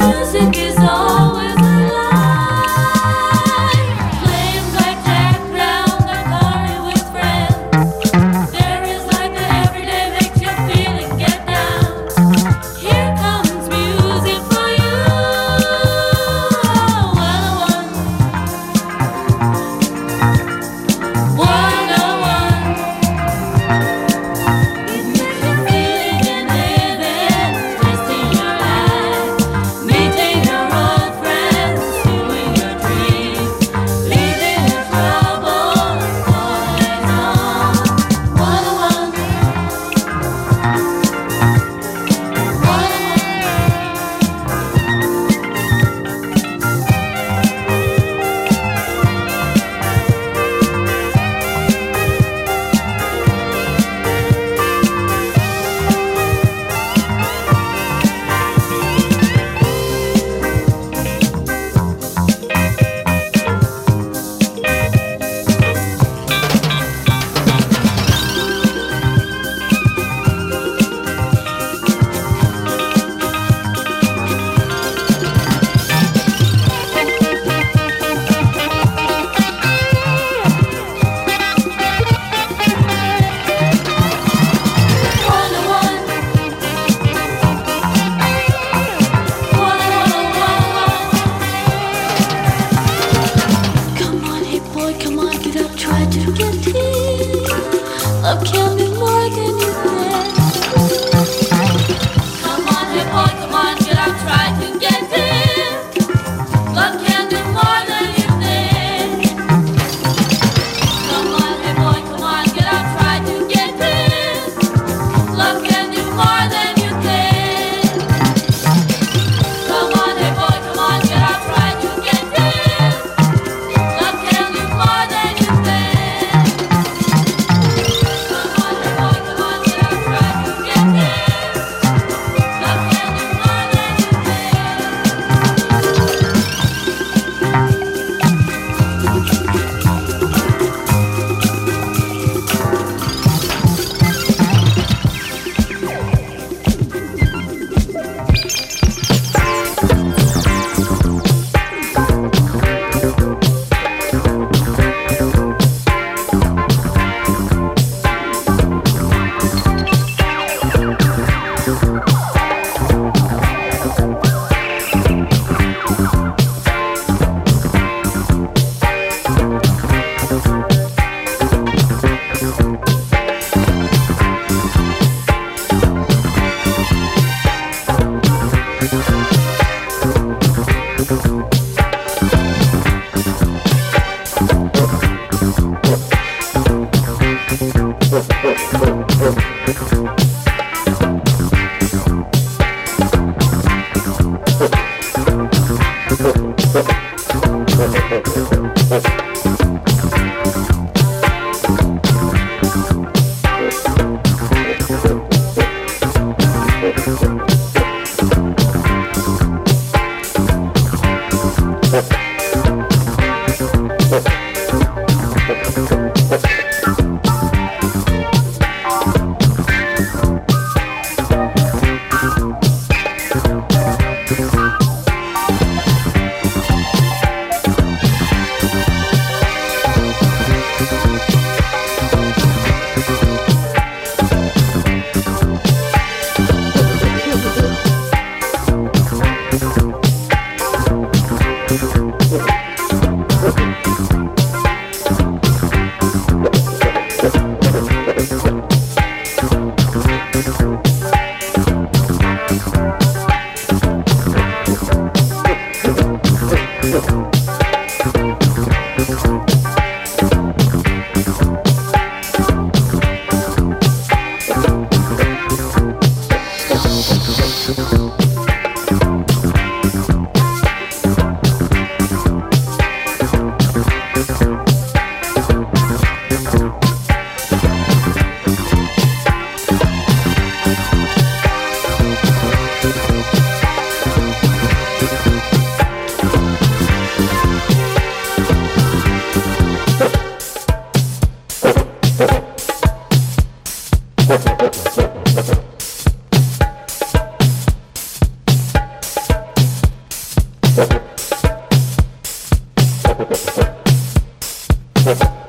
music love can be Thank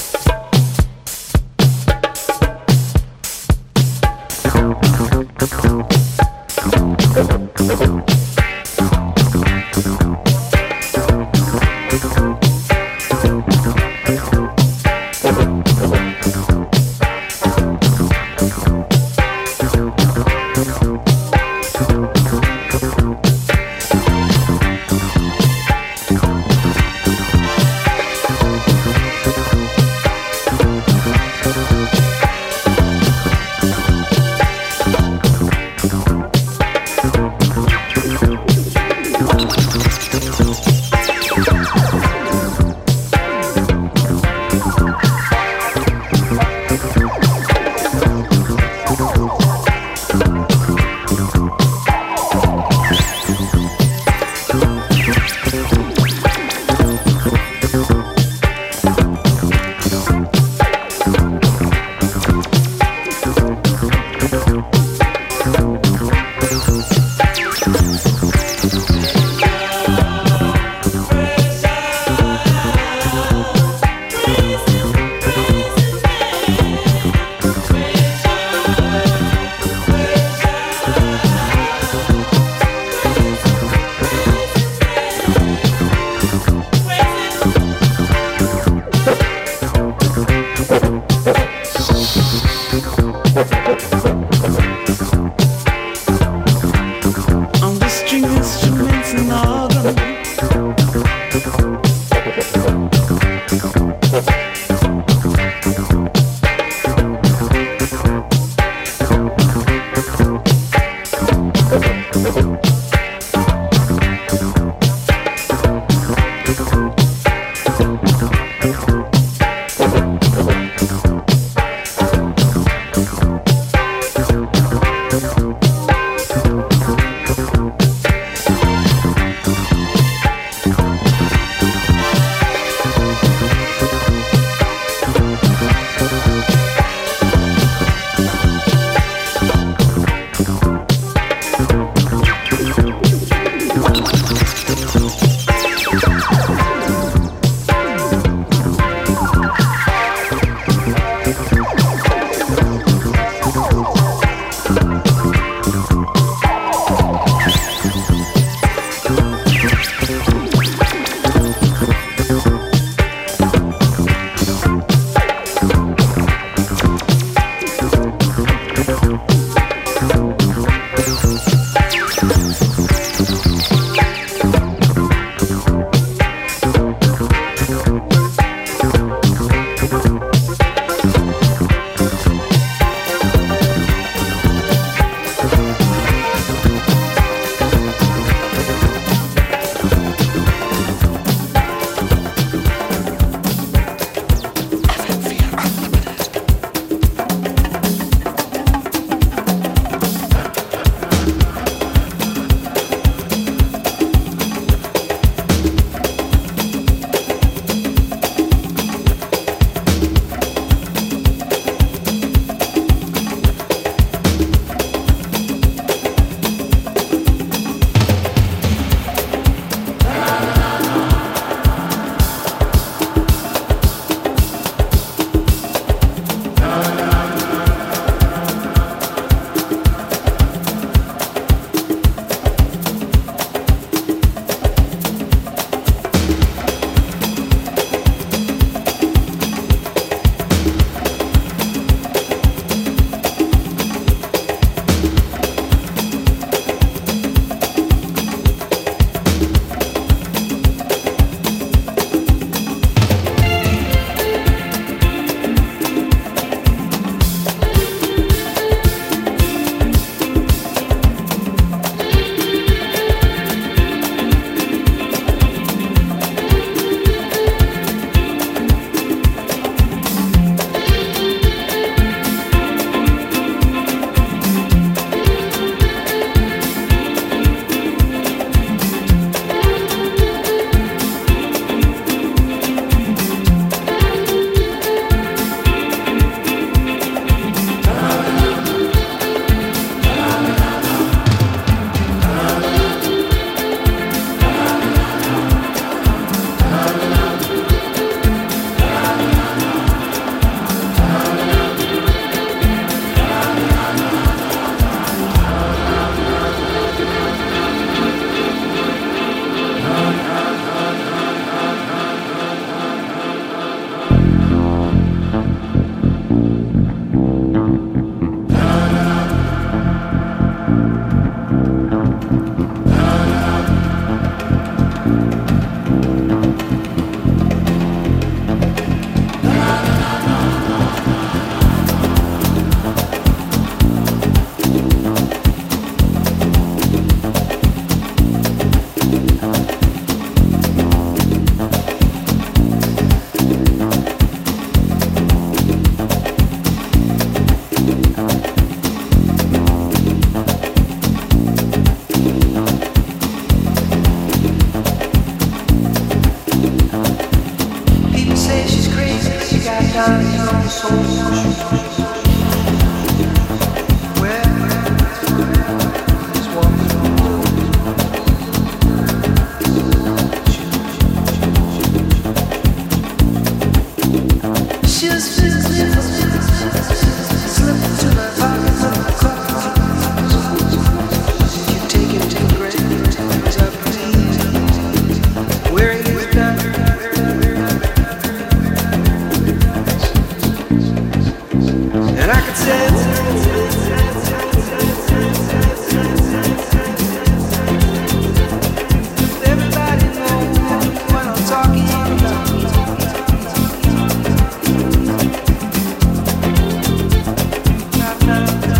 time.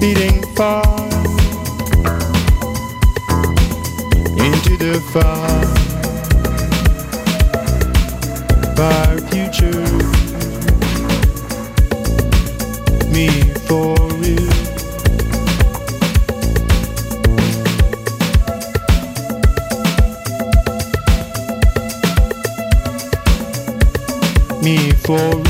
Beating far into the far, far future. Me for real. Me for real,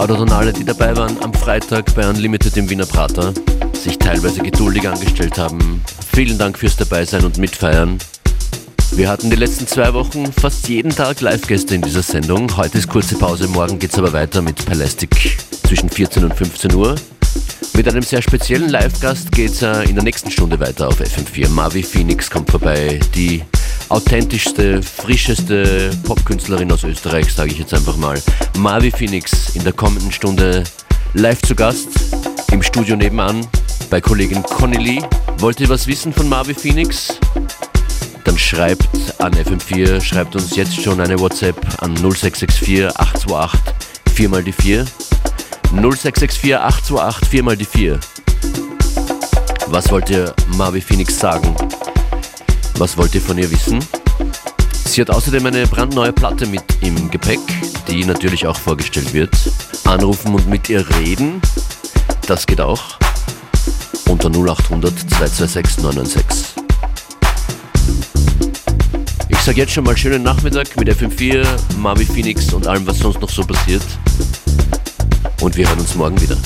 Shoutout an alle, die dabei waren am Freitag bei Unlimited im Wiener Prater, sich teilweise geduldig angestellt haben. Vielen Dank fürs Dabeisein und Mitfeiern. Wir hatten die letzten zwei Wochen fast jeden Tag Live-Gäste in dieser Sendung. Heute ist kurze Pause, morgen geht es aber weiter mit Palastic zwischen 14 und 15 Uhr. Mit einem sehr speziellen Live-Gast geht es in der nächsten Stunde weiter auf FM4. Marvi Phoenix kommt vorbei, die authentischste, frischeste Popkünstlerin aus Österreich, sage ich jetzt einfach mal. Marvi Phoenix in der kommenden Stunde live zu Gast im Studio nebenan bei Kollegin Conny Lee. Wollt ihr was wissen von Marvi Phoenix? Dann schreibt an FM4, schreibt uns jetzt schon eine WhatsApp an 0664 828 4 mal die 4. 0664 828 4 mal die 4. Was wollt ihr Marvi Phoenix sagen? Was wollt ihr von ihr wissen? Sie hat außerdem eine brandneue Platte mit im Gepäck, die natürlich auch vorgestellt wird. Anrufen und mit ihr reden, das geht auch. Unter 0800 226 996. Ich sage jetzt schon mal schönen Nachmittag mit FM4, Marvi Phoenix und allem, was sonst noch so passiert. Und wir hören uns morgen wieder.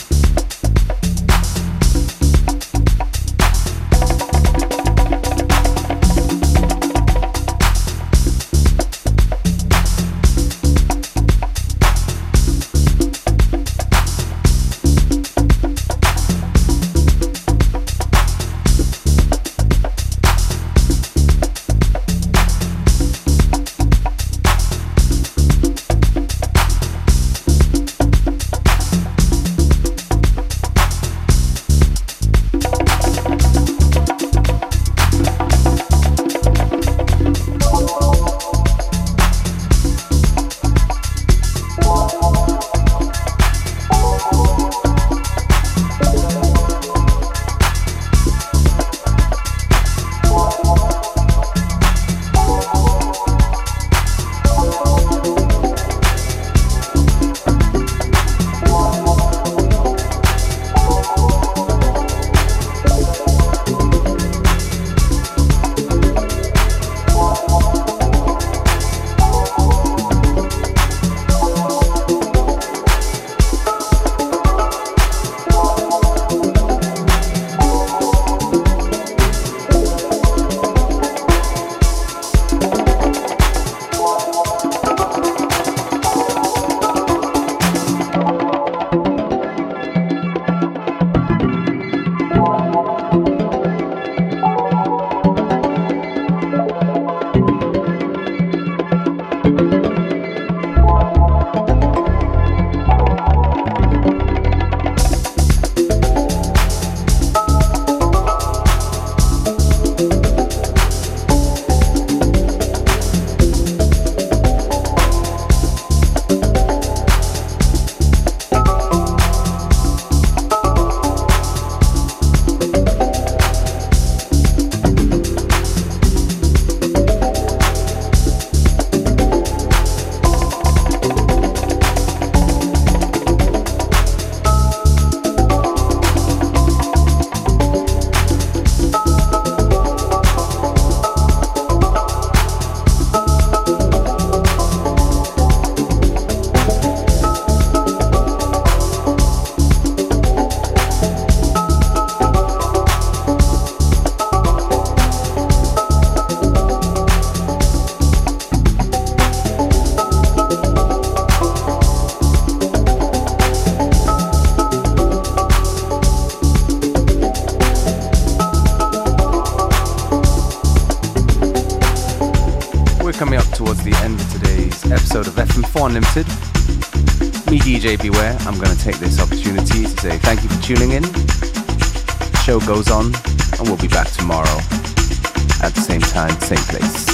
Unlimited. Me, DJ Beware, I'm going to take this opportunity to say thank you for tuning in. show goes on, and we'll be back tomorrow at the same time, same place.